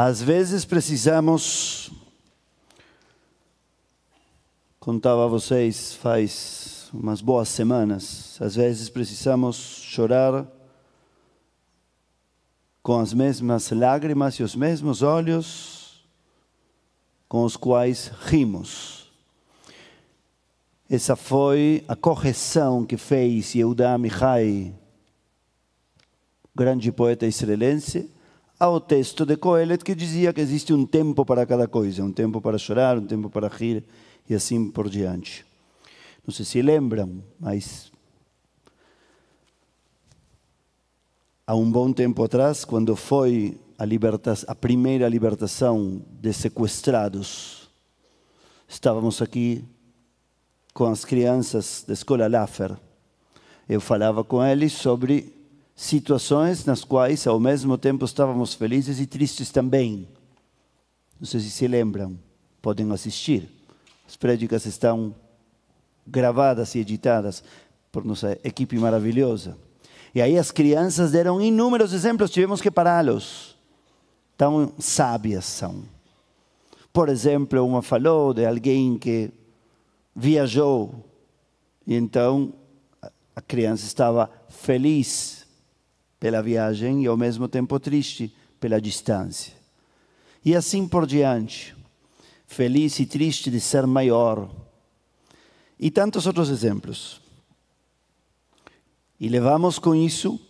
Às vezes precisamos, contava a vocês faz umas boas semanas, às vezes precisamos chorar com as mesmas lágrimas e os mesmos olhos com os quais rimos. Essa foi a correção que fez Yehuda Mihai, grande poeta israelense, ao texto de Coelet que dizia que existe um tempo para cada coisa, um tempo para chorar, um tempo para rir e assim por diante. Não sei se lembram, mas há um bom tempo atrás, quando foi a, a primeira libertação de sequestrados, estávamos aqui com as crianças da escola Laffer. Eu falava com eles sobre situações nas quais, ao mesmo tempo, estávamos felizes e tristes também. Não sei se se lembram, podem assistir. As prédicas estão gravadas e editadas por nossa equipe maravilhosa. E aí as crianças deram inúmeros exemplos, tivemos que pará-los. Tão sábias são. Por exemplo, uma falou de alguém que viajou e então a criança estava feliz pela viagem e ao mesmo tempo triste pela distância. E assim por diante. Feliz e triste de ser maior. E tantos outros exemplos. E levamos com isso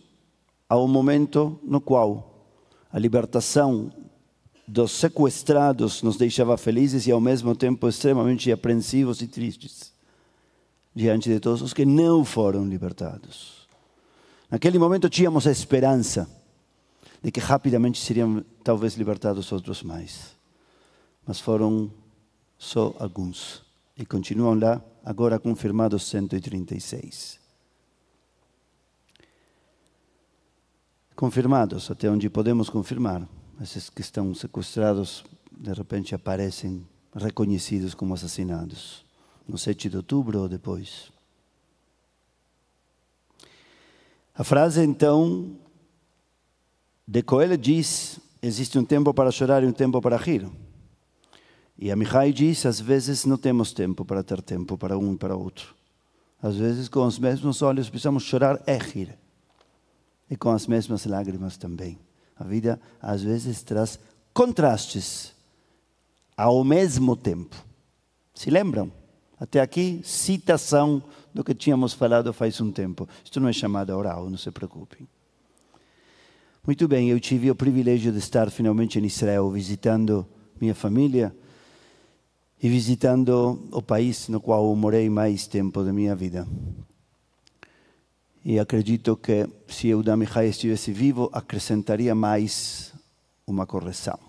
ao momento no qual a libertação dos sequestrados nos deixava felizes e ao mesmo tempo extremamente apreensivos e tristes diante de todos os que não foram libertados. Naquele momento tínhamos a esperança de que rapidamente seriam talvez libertados outros mais. Mas foram só alguns. E continuam lá, agora confirmados 136. confirmados, até onde podemos confirmar. Esses que estão sequestrados, de repente aparecem reconhecidos como assassinados, no 7 de outubro ou depois. A frase, então, de Coelho diz: existe um tempo para chorar e um tempo para rir. E a Mihai diz: às vezes não temos tempo para ter tempo para um e para outro. Às vezes, com os mesmos olhos, precisamos chorar e rir e com as mesmas lágrimas também. A vida às vezes traz contrastes ao mesmo tempo. Se lembram? Até aqui, citação do que tínhamos falado faz um tempo. Isto não é chamada oral, não se preocupem. Muito bem, eu tive o privilégio de estar finalmente em Israel, visitando minha família e visitando o país no qual morei mais tempo da minha vida. E acredito que se o Mihai estivesse vivo, acrescentaria mais uma correção.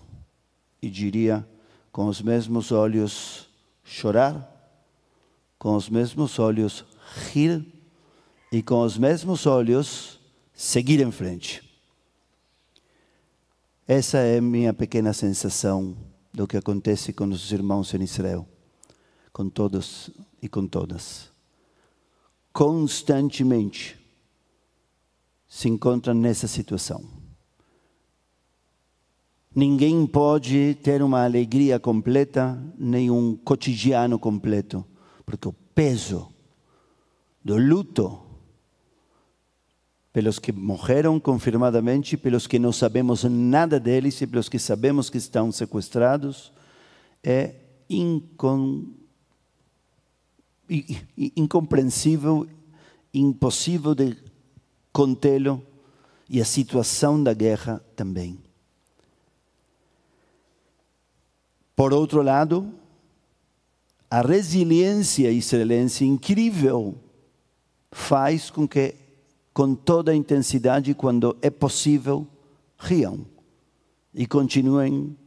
E diria, com os mesmos olhos, chorar, com os mesmos olhos, rir, e com os mesmos olhos, seguir em frente. Essa é minha pequena sensação do que acontece com os irmãos em Israel, com todos e com todas. Constantemente se encontram nessa situação. Ninguém pode ter uma alegria completa, nem um cotidiano completo, porque o peso do luto pelos que morreram confirmadamente, pelos que não sabemos nada deles e pelos que sabemos que estão sequestrados, é incom... incompreensível, impossível de contê-lo e a situação da guerra também. Por outro lado, a resiliência israelense incrível faz com que, com toda a intensidade, quando é possível, riam e continuem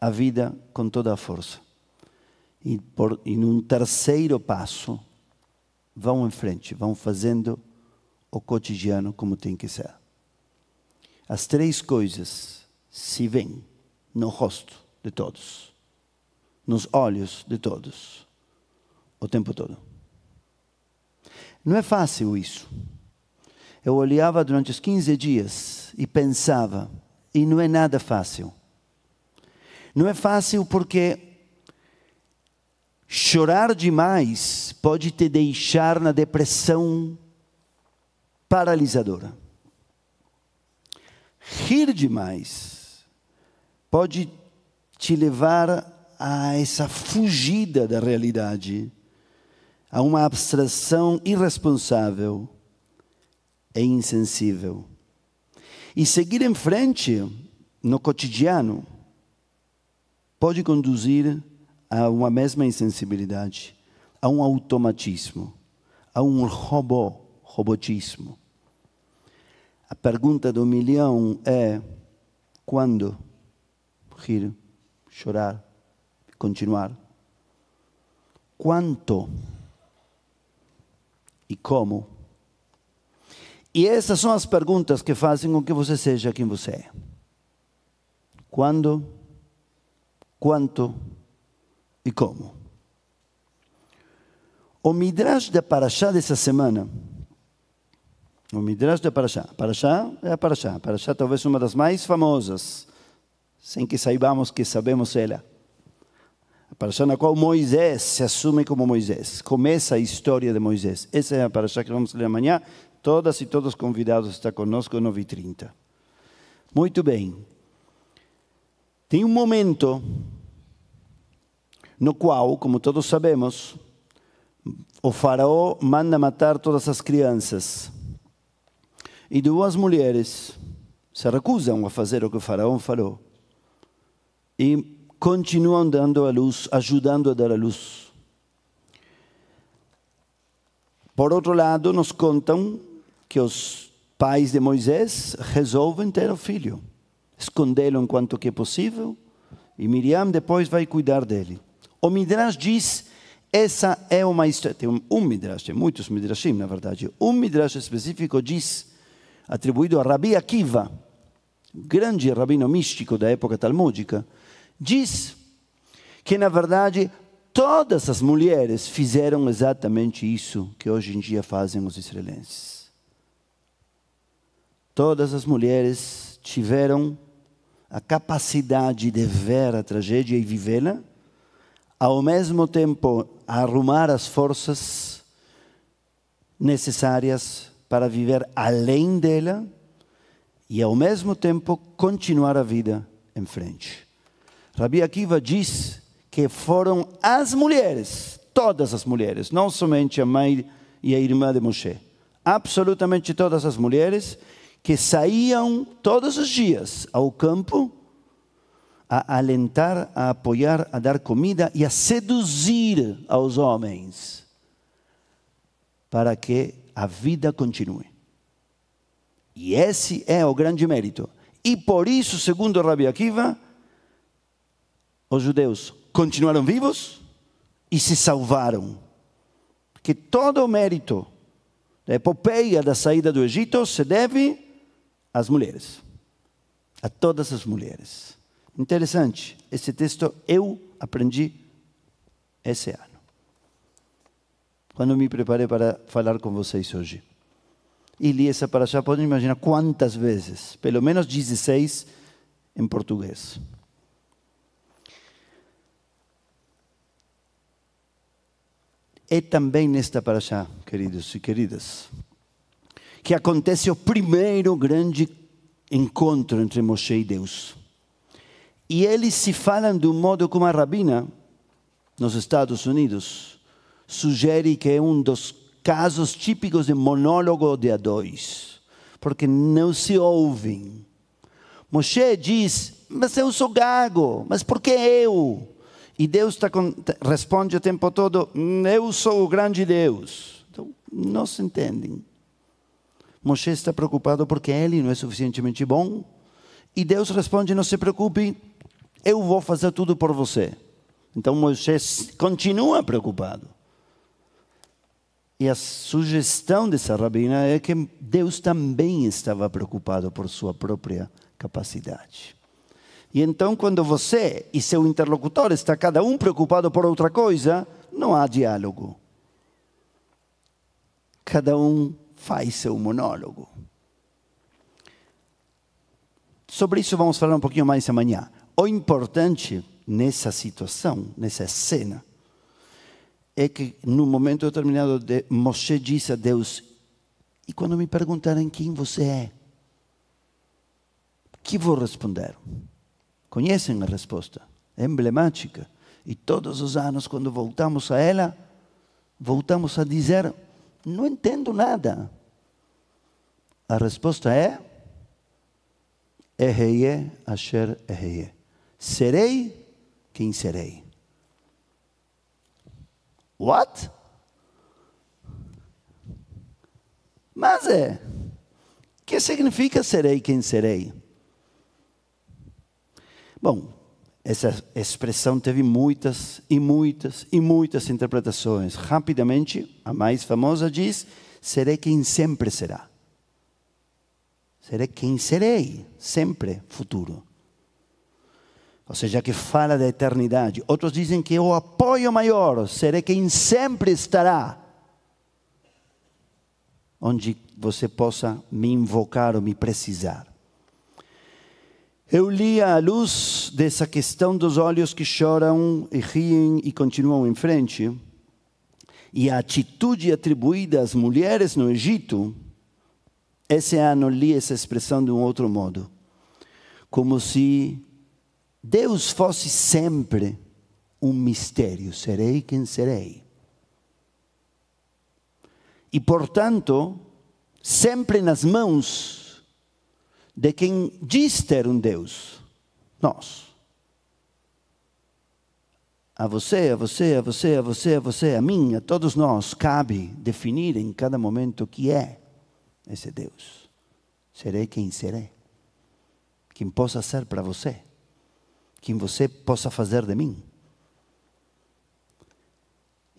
a vida com toda a força. E, por, em um terceiro passo, vão em frente, vão fazendo o cotidiano como tem que ser. As três coisas se veem no rosto de todos, nos olhos de todos, o tempo todo. Não é fácil isso. Eu olhava durante os 15 dias e pensava, e não é nada fácil. Não é fácil porque chorar demais pode te deixar na depressão paralisadora. Rir demais pode te levar a essa fugida da realidade, a uma abstração irresponsável e insensível. E seguir em frente no cotidiano pode conduzir a uma mesma insensibilidade, a um automatismo, a um robô, robotismo. A pergunta do milhão é: quando rir, chorar, continuar? Quanto e como? E essas são as perguntas que fazem com que você seja quem você é. Quando, quanto e como? O Midrash da Parashá dessa semana o Midrash da Parashá. Parashá é a Parashá. Parashá talvez uma das mais famosas, sem que saibamos que sabemos ela. A Parashá na qual Moisés se assume como Moisés. Começa a história de Moisés. Essa é a Parashá que vamos ler amanhã. Todas e todos convidados a estar conosco, 9h30. Muito bem. Tem um momento no qual, como todos sabemos, o faraó manda matar todas as crianças. E duas mulheres se recusam a fazer o que o faraó falou e continuam dando a luz, ajudando a dar a luz. Por outro lado, nos contam que os pais de Moisés resolvem ter o filho, escondê-lo enquanto que é possível, e Miriam depois vai cuidar dele. O Midrash diz essa é uma história. Tem um, Midrash, tem muitos Midrashim, na verdade. Um Midrash específico diz atribuído a Rabi Akiva, grande rabino místico da época talmúdica, diz que, na verdade, todas as mulheres fizeram exatamente isso que hoje em dia fazem os israelenses. Todas as mulheres tiveram a capacidade de ver a tragédia e vivê-la, ao mesmo tempo arrumar as forças necessárias para viver além dela e, ao mesmo tempo, continuar a vida em frente. Rabi Akiva diz que foram as mulheres, todas as mulheres, não somente a mãe e a irmã de Moshe, absolutamente todas as mulheres que saíam todos os dias ao campo a alentar, a apoiar, a dar comida e a seduzir aos homens para que a vida continue. E esse é o grande mérito. E por isso, segundo Rabi Akiva, os judeus continuaram vivos e se salvaram. Que todo o mérito da epopeia da saída do Egito se deve às mulheres, a todas as mulheres. Interessante, esse texto eu aprendi esse ano quando me preparei para falar com vocês hoje. E li essa paraxá, podem imaginar quantas vezes, pelo menos 16 em português. É também nesta paraxá, queridos e queridas, que acontece o primeiro grande encontro entre Moshe e Deus. E eles se falam de um modo como a rabina nos Estados Unidos sugere que é um dos casos típicos de monólogo de a dois, porque não se ouvem. Moshe diz: Mas eu sou gago, mas por que eu? E Deus tá, responde o tempo todo: Eu sou o grande Deus. Então, não se entendem. Moshe está preocupado porque ele não é suficientemente bom. E Deus responde: Não se preocupe, eu vou fazer tudo por você. Então Moisés continua preocupado. E a sugestão dessa rabina é que Deus também estava preocupado por sua própria capacidade. E então, quando você e seu interlocutor está cada um preocupado por outra coisa, não há diálogo. Cada um faz seu monólogo. Sobre isso vamos falar um pouquinho mais amanhã. O importante nessa situação, nessa cena, é que num momento determinado de, Moshe disse a Deus: E quando me perguntarem quem você é, que vou responder? Conhecem a resposta, é emblemática. E todos os anos, quando voltamos a ela, voltamos a dizer: Não entendo nada. A resposta é: Eheye asher eheye. Serei quem serei. What? Mas é. O que significa serei quem serei? Bom, essa expressão teve muitas e muitas e muitas interpretações. Rapidamente, a mais famosa diz: serei quem sempre será. Serei quem serei, sempre futuro. Ou seja, que fala da eternidade. Outros dizem que o apoio maior, serei quem sempre estará. Onde você possa me invocar ou me precisar. Eu li à luz dessa questão dos olhos que choram e riem e continuam em frente, e a atitude atribuída às mulheres no Egito, esse ano li essa expressão de um outro modo, como se Deus fosse sempre um mistério: serei quem serei. E, portanto, sempre nas mãos de quem diz ter um Deus, nós. A você, a você, a você, a você, a você, a mim, a todos nós, cabe definir em cada momento o que é esse Deus. Serei quem serei. Quem possa ser para você que você possa fazer de mim.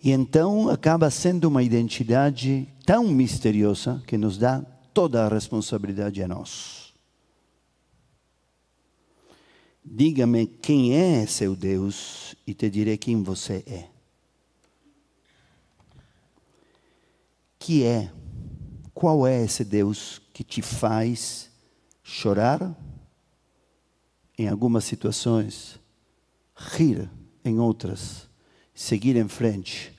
E então acaba sendo uma identidade tão misteriosa que nos dá toda a responsabilidade a nós. Diga-me quem é seu Deus e te direi quem você é. Que é? Qual é esse Deus que te faz chorar? em algumas situações, rir em outras, seguir em frente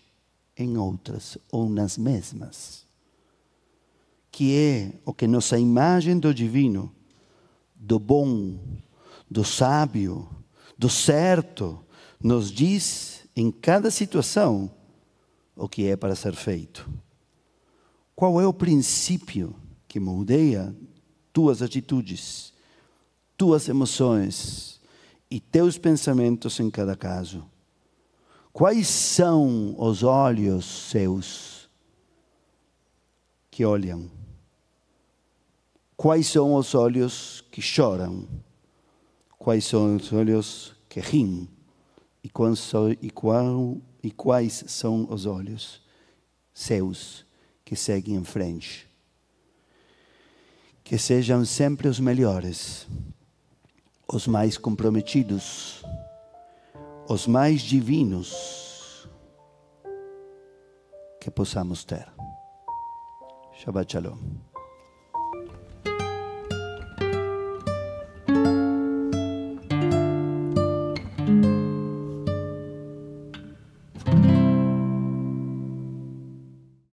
em outras ou nas mesmas. Que é o que nossa imagem do divino, do bom, do sábio, do certo, nos diz em cada situação o que é para ser feito. Qual é o princípio que moldeia tuas atitudes? tuas emoções e teus pensamentos em cada caso. Quais são os olhos seus que olham? Quais são os olhos que choram? Quais são os olhos que riem? E, e, qual, e quais são os olhos seus que seguem em frente? Que sejam sempre os melhores os mais comprometidos, os mais divinos que possamos ter. Shabbat Shalom.